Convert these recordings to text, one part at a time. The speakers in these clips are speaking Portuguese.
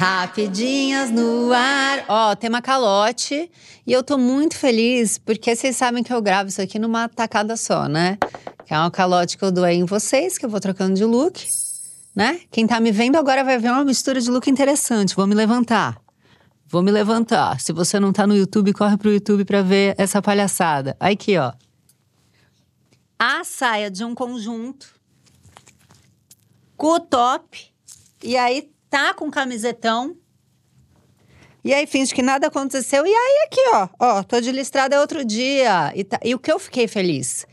Rapidinhas no ar. Ó, tema calote. E eu tô muito feliz porque vocês sabem que eu gravo isso aqui numa tacada só, né? Que é uma calote que eu dou aí em vocês, que eu vou trocando de look, né? Quem tá me vendo agora vai ver uma mistura de look interessante. Vou me levantar. Vou me levantar. Se você não tá no YouTube, corre pro YouTube pra ver essa palhaçada. Aqui, ó. A saia de um conjunto. Com o top. E aí tá com camisetão. E aí finge que nada aconteceu. E aí aqui, ó. Ó, tô de listrada outro dia. E, tá, e o que eu fiquei feliz?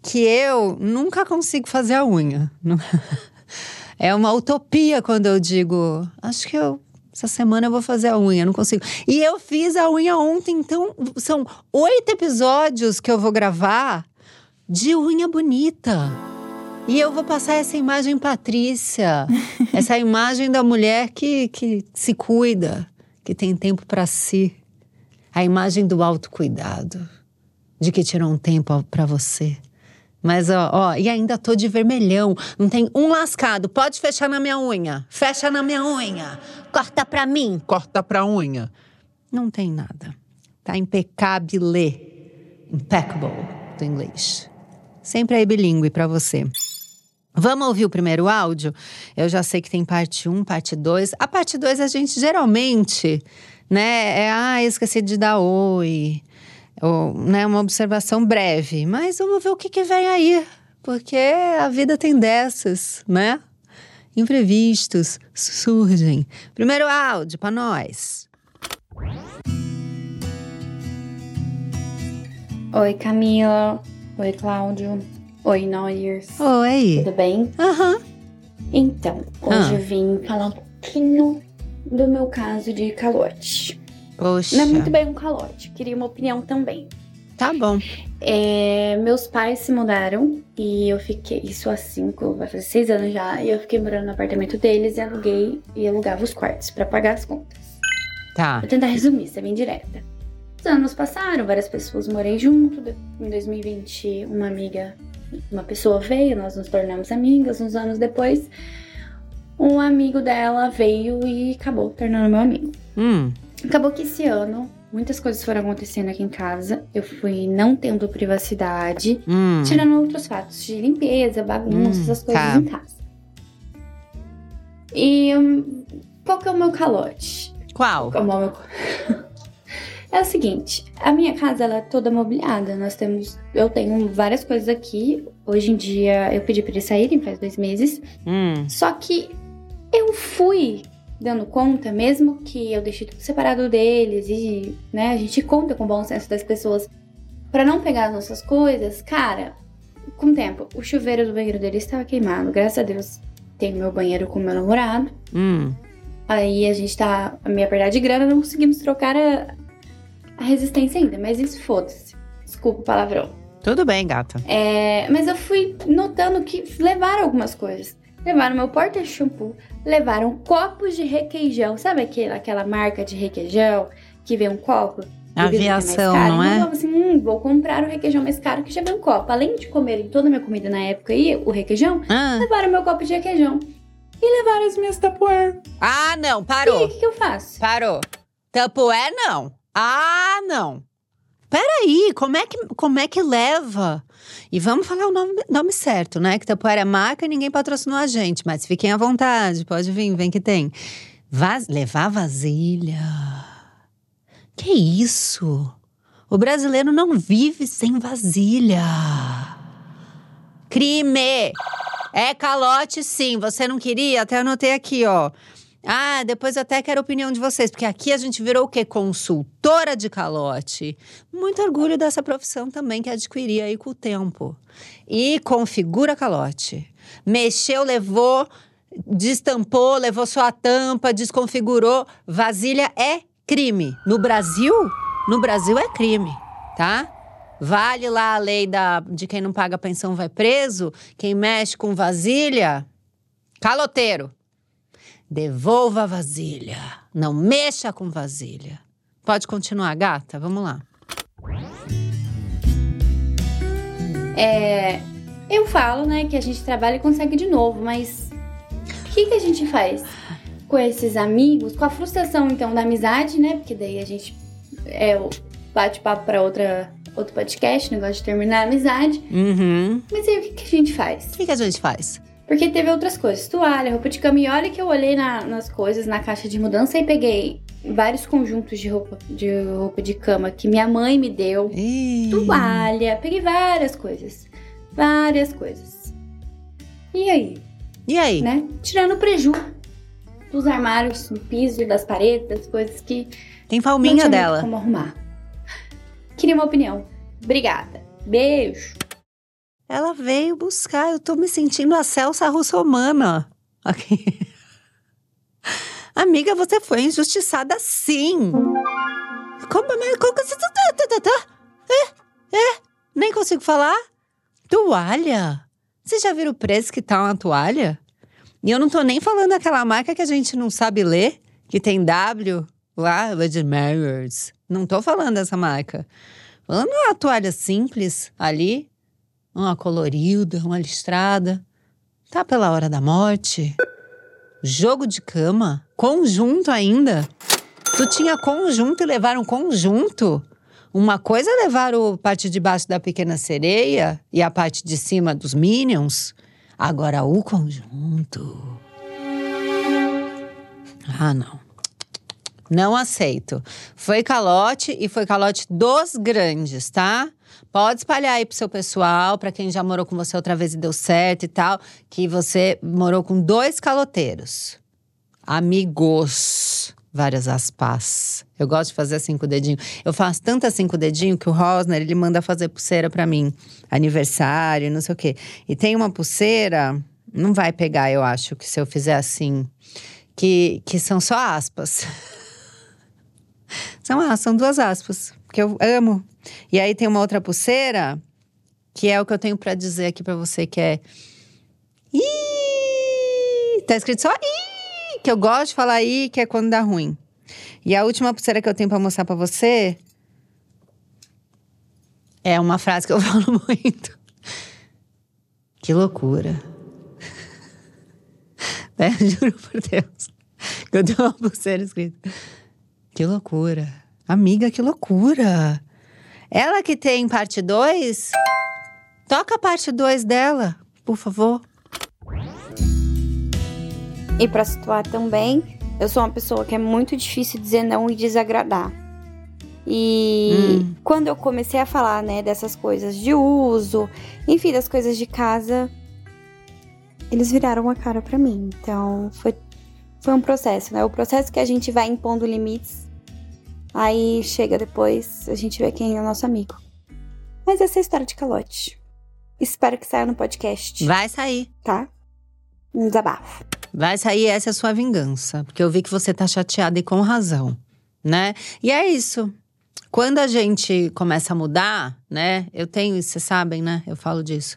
Que eu nunca consigo fazer a unha. É uma utopia quando eu digo, acho que eu essa semana eu vou fazer a unha, não consigo. E eu fiz a unha ontem, então são oito episódios que eu vou gravar de unha bonita. E eu vou passar essa imagem Patrícia, essa imagem da mulher que, que se cuida, que tem tempo para si. A imagem do autocuidado, de que tirou um tempo para você. Mas, ó, ó, e ainda tô de vermelhão. Não tem um lascado. Pode fechar na minha unha. Fecha na minha unha. Corta pra mim. Corta pra unha. Não tem nada. Tá impecável. Impeccable do inglês. Sempre aí bilíngue pra você. Vamos ouvir o primeiro áudio? Eu já sei que tem parte 1, parte 2. A parte 2 a gente geralmente, né, é, ah, esqueci de dar oi ou, né, uma observação breve, mas vamos ver o que, que vem aí, porque a vida tem dessas, né? Imprevistos surgem. Primeiro áudio para nós. Oi, Camila. Oi, Cláudio. Oi, Noyers. Oi. Tudo bem? Aham. Uhum. Então, hoje ah. eu vim falar um pouquinho do meu caso de calote. Poxa. Não é muito bem um calote, queria uma opinião também. Tá bom. É, meus pais se mudaram e eu fiquei, isso há cinco, vai fazer seis anos já, e eu fiquei morando no apartamento deles e aluguei e alugava os quartos para pagar as contas. Tá. Vou tentar resumir, ser bem direta. Os anos passaram, várias pessoas morei junto. Em 2020, uma amiga, uma pessoa veio, nós nos tornamos amigas. Uns anos depois, um amigo dela veio e acabou tornando meu amigo. Hum. Acabou que esse ano muitas coisas foram acontecendo aqui em casa. Eu fui não tendo privacidade, hum. tirando outros fatos de limpeza, bagunça, hum, essas coisas tá. em casa. E um, qual que é o meu calote? Qual? qual é, o meu... é o seguinte, a minha casa ela é toda mobiliada. Nós temos, eu tenho várias coisas aqui. Hoje em dia eu pedi para eles saírem faz dois meses. Hum. Só que eu fui dando conta, mesmo que eu deixe tudo separado deles e, né, a gente conta com o bom senso das pessoas para não pegar as nossas coisas, cara, com o tempo, o chuveiro do banheiro dele estava queimado, graças a Deus tenho meu banheiro com meu namorado. Hum. Aí a gente tá a minha perda de grana, não conseguimos trocar a, a resistência ainda, mas isso foda-se. Desculpa o palavrão. Tudo bem, gata. É, mas eu fui notando que levaram algumas coisas. Levaram meu porta-shampoo, levaram copos de requeijão. Sabe aquela, aquela marca de requeijão que vem um copo? Aviação, não é? Eu assim, hum, vou comprar o requeijão mais caro que já vem um copo. Além de comerem toda a minha comida na época aí, o requeijão, ah. levaram meu copo de requeijão. E levaram as minhas tapuer. Ah, não, parou. E o que, que eu faço? Parou. Tapuer, não. Ah, não. Peraí, como é que, como é que leva? E vamos falar o nome, nome certo, né? Que Tapuera é marca e ninguém patrocinou a gente, mas fiquem à vontade, pode vir, vem que tem. Vaz, levar vasilha. Que isso? O brasileiro não vive sem vasilha. Crime! É calote, sim. Você não queria? Até anotei aqui, ó. Ah, depois eu até quero a opinião de vocês, porque aqui a gente virou o quê? Consultora de calote. Muito orgulho dessa profissão também que adquiri aí com o tempo. E configura calote. Mexeu, levou, destampou, levou sua tampa, desconfigurou. Vasilha é crime. No Brasil, no Brasil é crime, tá? Vale lá a lei da, de quem não paga pensão vai preso, quem mexe com vasilha, caloteiro. Devolva a vasilha. Não mexa com vasilha. Pode continuar, gata? Vamos lá. É, eu falo, né, que a gente trabalha e consegue de novo, mas o que, que a gente faz? com esses amigos, com a frustração então da amizade, né? Porque daí a gente é o bate-papo para outra outro podcast, negócio de terminar a amizade. Uhum. Mas aí o que, que a gente faz? O que, que a gente faz? Porque teve outras coisas, toalha, roupa de cama. E olha que eu olhei na- nas coisas, na caixa de mudança e peguei vários conjuntos de roupa de, roupa de cama que minha mãe me deu. Ih. Toalha, peguei várias coisas. Várias coisas. E aí, E aí? né? Tirando o preju dos armários, do piso, das paredes, das coisas que Tem palminha dela. como arrumar. Queria uma opinião. Obrigada. Beijo. Ela veio buscar. Eu tô me sentindo a Celsa russomana. Aqui. Amiga, você foi injustiçada sim. Como, como que você tá, tá, tá? É, é, nem consigo falar. Toalha. Você já viu o preço que tá uma toalha? E eu não tô nem falando aquela marca que a gente não sabe ler, que tem W lá, Marys. Não tô falando dessa marca. Falando uma toalha simples ali, uma colorida, uma listrada. Tá pela hora da morte. Jogo de cama, conjunto ainda. Tu tinha conjunto e levaram conjunto. Uma coisa é levar a parte de baixo da pequena sereia e a parte de cima dos Minions. Agora o conjunto. Ah, não. Não aceito. Foi calote e foi calote dos grandes, tá? Pode espalhar aí pro seu pessoal, pra quem já morou com você outra vez e deu certo e tal, que você morou com dois caloteiros. Amigos. Várias aspas. Eu gosto de fazer assim com dedinho. Eu faço tanto assim com o dedinho que o Rosner, ele manda fazer pulseira pra mim. Aniversário, não sei o quê. E tem uma pulseira, não vai pegar, eu acho, que se eu fizer assim, que, que são só aspas. São, ah, são duas aspas, que eu amo. E aí tem uma outra pulseira, que é o que eu tenho pra dizer aqui pra você, que é. Ih! Tá escrito só ih! Que eu gosto de falar ih, que é quando dá ruim. E a última pulseira que eu tenho pra mostrar pra você é uma frase que eu falo muito. Que loucura. É, juro por Deus. Eu tenho uma pulseira escrita. Que loucura. Amiga, que loucura. Ela que tem parte 2, toca a parte 2 dela, por favor. E pra situar também, eu sou uma pessoa que é muito difícil dizer não e desagradar. E Hum. quando eu comecei a falar, né, dessas coisas de uso, enfim, das coisas de casa, eles viraram a cara pra mim. Então, foi, foi um processo, né? O processo que a gente vai impondo limites, aí chega depois, a gente vê quem é o nosso amigo. Mas essa é a história de calote. Espero que saia no podcast, Vai sair. tá? Um desabafo. Vai sair, essa é a sua vingança. Porque eu vi que você tá chateada e com razão, né? E é isso. Quando a gente começa a mudar, né? Eu tenho isso, vocês sabem, né? Eu falo disso.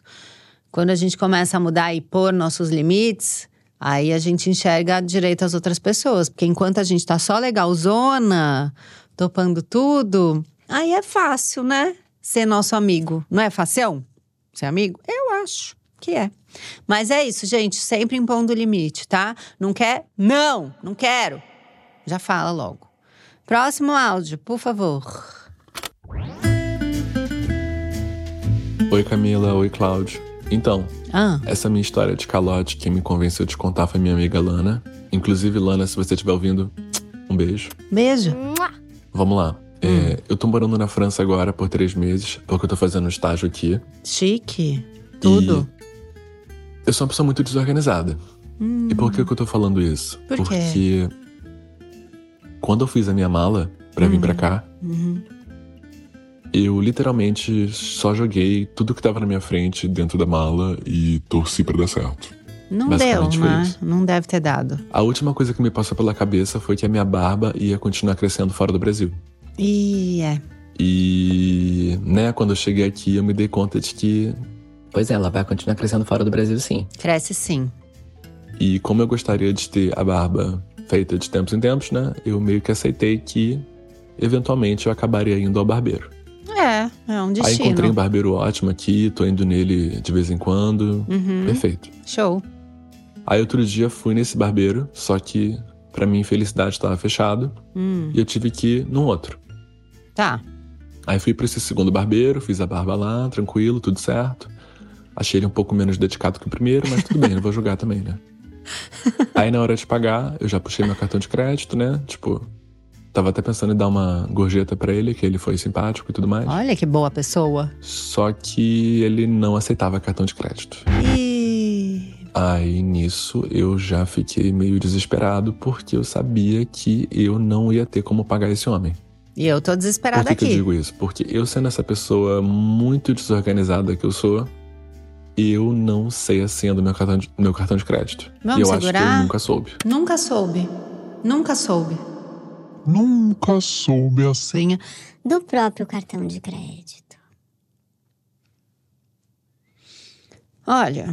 Quando a gente começa a mudar e pôr nossos limites, aí a gente enxerga direito as outras pessoas. Porque enquanto a gente tá só legalzona, topando tudo, aí é fácil, né? Ser nosso amigo. Não é facião? Ser amigo? Eu acho que é. Mas é isso, gente. Sempre impondo limite, tá? Não quer? Não, não quero. Já fala logo. Próximo áudio, por favor. Oi Camila, oi Cláudio. Então, Ah, essa minha história de calote, quem me convenceu de contar foi minha amiga Lana. Inclusive, Lana, se você estiver ouvindo, um beijo. beijo. Vamos lá. É, eu tô morando na França agora por três meses, porque eu tô fazendo um estágio aqui. Chique. Tudo. Eu sou uma pessoa muito desorganizada. Hum, E por que, que eu tô falando isso? Por? Porque quando eu fiz a minha mala pra vir pra cá, uhum. eu literalmente só joguei tudo que tava na minha frente dentro da mala e torci pra dar certo. Não deu, né? Não deve ter dado. A última coisa que me passou pela cabeça foi que a minha barba ia continuar crescendo fora do Brasil. E é. E, né, quando eu cheguei aqui, eu me dei conta de que. Pois é, ela vai continuar crescendo fora do Brasil, sim. Cresce sim. E como eu gostaria de ter a barba feita de tempos em tempos, né, eu meio que aceitei que, eventualmente, eu acabaria indo ao barbeiro. É, é um Aí destino. encontrei um barbeiro ótimo aqui, tô indo nele de vez em quando. Uhum. Perfeito. Show. Aí outro dia fui nesse barbeiro, só que pra minha infelicidade estava fechado Hum, e eu tive que ir num outro. tá. Aí fui pra esse segundo barbeiro, fiz a barba lá, tranquilo, tudo certo. Achei ele um pouco menos dedicado que o primeiro, mas tudo bem, não vou julgar também, né? Aí na hora de pagar, eu já puxei meu cartão de crédito, né? Tipo, tava até pensando em dar uma gorjeta pra ele, que ele foi simpático e tudo mais. Olha que boa pessoa. Só que ele não aceitava cartão de crédito. E. Aí nisso eu já fiquei meio desesperado porque eu sabia que eu não ia ter como pagar esse homem. E eu tô Por desesperada que, que eu aqui. digo isso? Porque eu sendo essa pessoa muito desorganizada que eu sou, eu não sei a senha do meu cartão de, meu cartão de crédito. Vamos e eu acho que segurar? eu nunca soube. Nunca soube. Nunca soube. Nunca soube assim. Senha. do próprio cartão de crédito. Olha,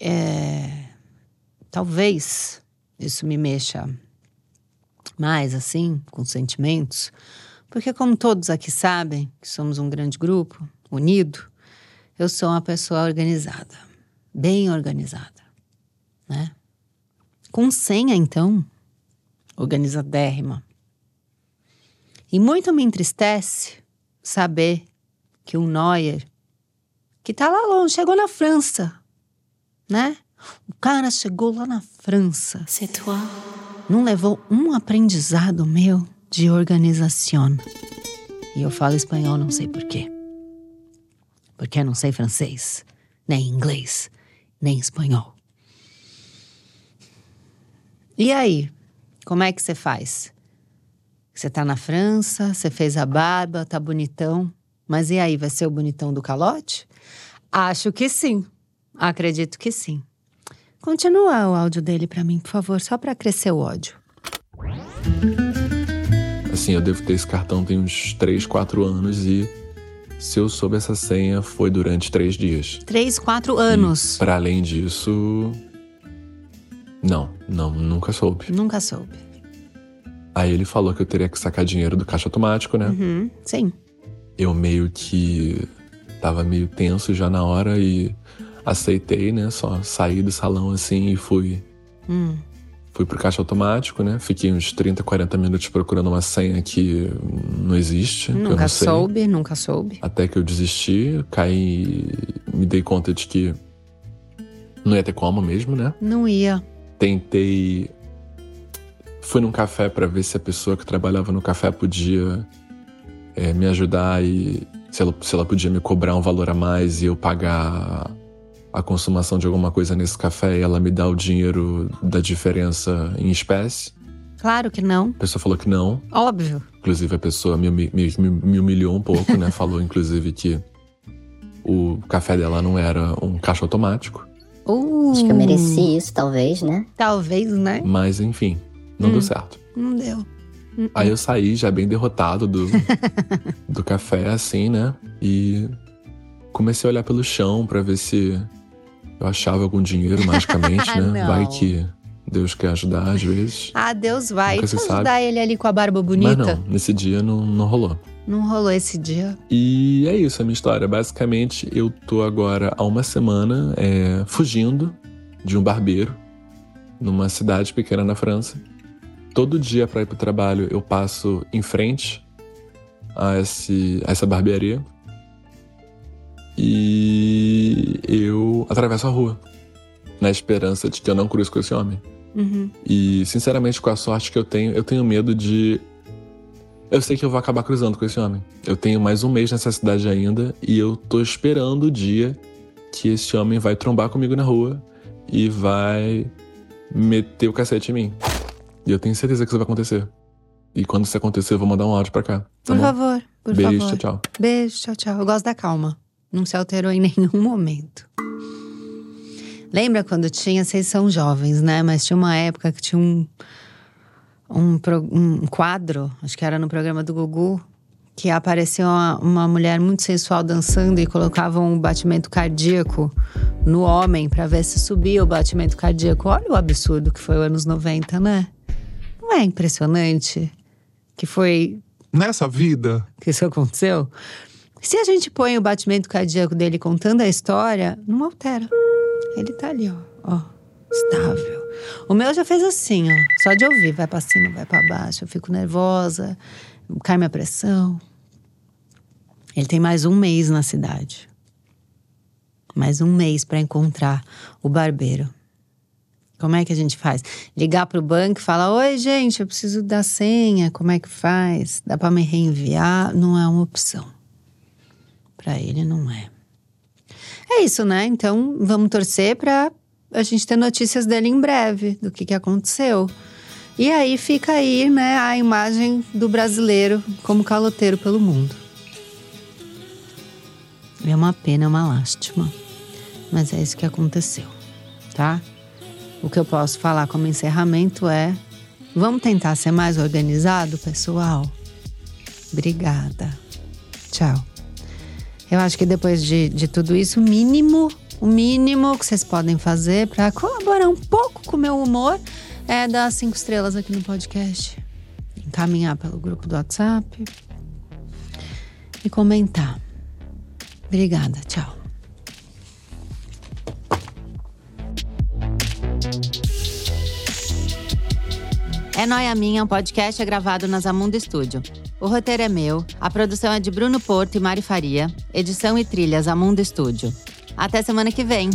é, talvez isso me mexa mais assim, com sentimentos, porque como todos aqui sabem, que somos um grande grupo, unido, eu sou uma pessoa organizada, bem organizada, né? Com senha, então, organizadérrima. E muito me entristece saber que o Neuer que tá lá longe, chegou na França, né? O cara chegou lá na França. C'est toi. Não levou um aprendizado meu de organização. E eu falo espanhol, não sei por quê. Porque eu não sei francês, nem inglês, nem espanhol. E aí, como é que você faz? Você tá na França, você fez a barba, tá bonitão. Mas e aí, vai ser o bonitão do calote? Acho que sim. Acredito que sim. Continua o áudio dele pra mim, por favor, só pra crescer o ódio. Assim, eu devo ter esse cartão tem uns 3, 4 anos e se eu soube essa senha foi durante três dias. Três, quatro anos. Para além disso, não, não, nunca soube. Nunca soube. Aí ele falou que eu teria que sacar dinheiro do caixa automático, né? Uhum, sim. Eu meio que tava meio tenso já na hora e aceitei, né? Só saí do salão assim e fui Hum. fui pro caixa automático, né? Fiquei uns 30, 40 minutos procurando uma senha que não existe, Nunca não soube, nunca soube. Até que eu desisti, caí, me dei conta de que não ia ter como mesmo, né? Não ia. Tentei. Fui num café pra ver se a pessoa que trabalhava no café podia é, me ajudar e se ela, se ela podia me cobrar um valor a mais e eu pagar a consumação de alguma coisa nesse café e ela me dar o dinheiro da diferença em espécie. Claro que não. A pessoa falou que não. Óbvio. Inclusive, a pessoa me, me, me, me humilhou um pouco, né? Falou, inclusive, que o café dela não era um caixa automático. Uh, Acho que eu mereci isso, talvez, né? Talvez, né? Mas, enfim, não deu certo. Não deu. Aí eu saí já bem derrotado do, do café, assim, né? E comecei a olhar pelo chão pra ver se eu achava algum dinheiro magicamente, né? Vai que Deus quer ajudar às vezes. Ah, Deus vai. Nunca se eu sabe. ajudar ele ali com a barba Mas bonita. não, nesse dia não, não rolou. não rolou esse dia. E é isso a minha história. Basicamente, eu tô agora há uma semana é, fugindo de um barbeiro numa cidade pequena na França. Todo dia para ir pro trabalho eu passo em frente a, esse, a essa barbearia e eu atravesso a rua na esperança de que eu não cruze com esse homem. Uhum. E, sinceramente, com a sorte que eu tenho, eu tenho medo de. Eu sei que eu vou acabar cruzando com esse homem. Eu tenho mais um mês nessa cidade ainda e eu tô esperando o dia que esse homem vai trombar comigo na rua e vai meter o cacete em mim. E eu tenho certeza que isso vai acontecer. E quando isso acontecer, eu vou mandar um áudio pra cá. Tá Por bom? favor, por Beijo, favor. tchau, tchau. Beijo, tchau, tchau. Eu gosto da calma. Não se alterou em nenhum momento. Lembra quando tinha, vocês são jovens, né? Mas tinha uma época que tinha um, um, um quadro, acho que era no programa do Gugu, que aparecia uma, uma mulher muito sensual dançando e colocava um batimento cardíaco no homem pra ver se subia o batimento cardíaco. Olha o absurdo que foi os anos 90, né? Não é impressionante que foi Nessa vida, que isso aconteceu? Se a gente põe o batimento cardíaco dele contando a história, não altera. Ele tá ali, ó. ó. estável. O meu já fez assim, ó. Só de ouvir, vai pra cima, vai pra baixo. Eu fico nervosa, cai minha pressão. Ele tem mais um mês na cidade. Mais um mês para encontrar o barbeiro. Como é que a gente faz? Ligar pro banco e falar: Oi, gente, eu preciso da senha. Como é que faz? Dá para me reenviar? Não é uma opção. Para ele, não é. É isso, né? Então, vamos torcer para a gente ter notícias dele em breve, do que, que aconteceu. E aí fica aí, né, a imagem do brasileiro como caloteiro pelo mundo. É uma pena, é uma lástima. Mas é isso que aconteceu, tá? O que eu posso falar como encerramento é: vamos tentar ser mais organizado, pessoal? Obrigada. Tchau. Eu acho que depois de, de tudo isso, o mínimo, o mínimo que vocês podem fazer para colaborar um pouco com o meu humor é dar cinco estrelas aqui no podcast. Encaminhar pelo grupo do WhatsApp e comentar. Obrigada, tchau. É Noia Minha, um podcast é gravado na Zamundo Estúdio. O roteiro é meu, a produção é de Bruno Porto e Mari Faria, edição e trilhas Zamundo Estúdio. Até semana que vem!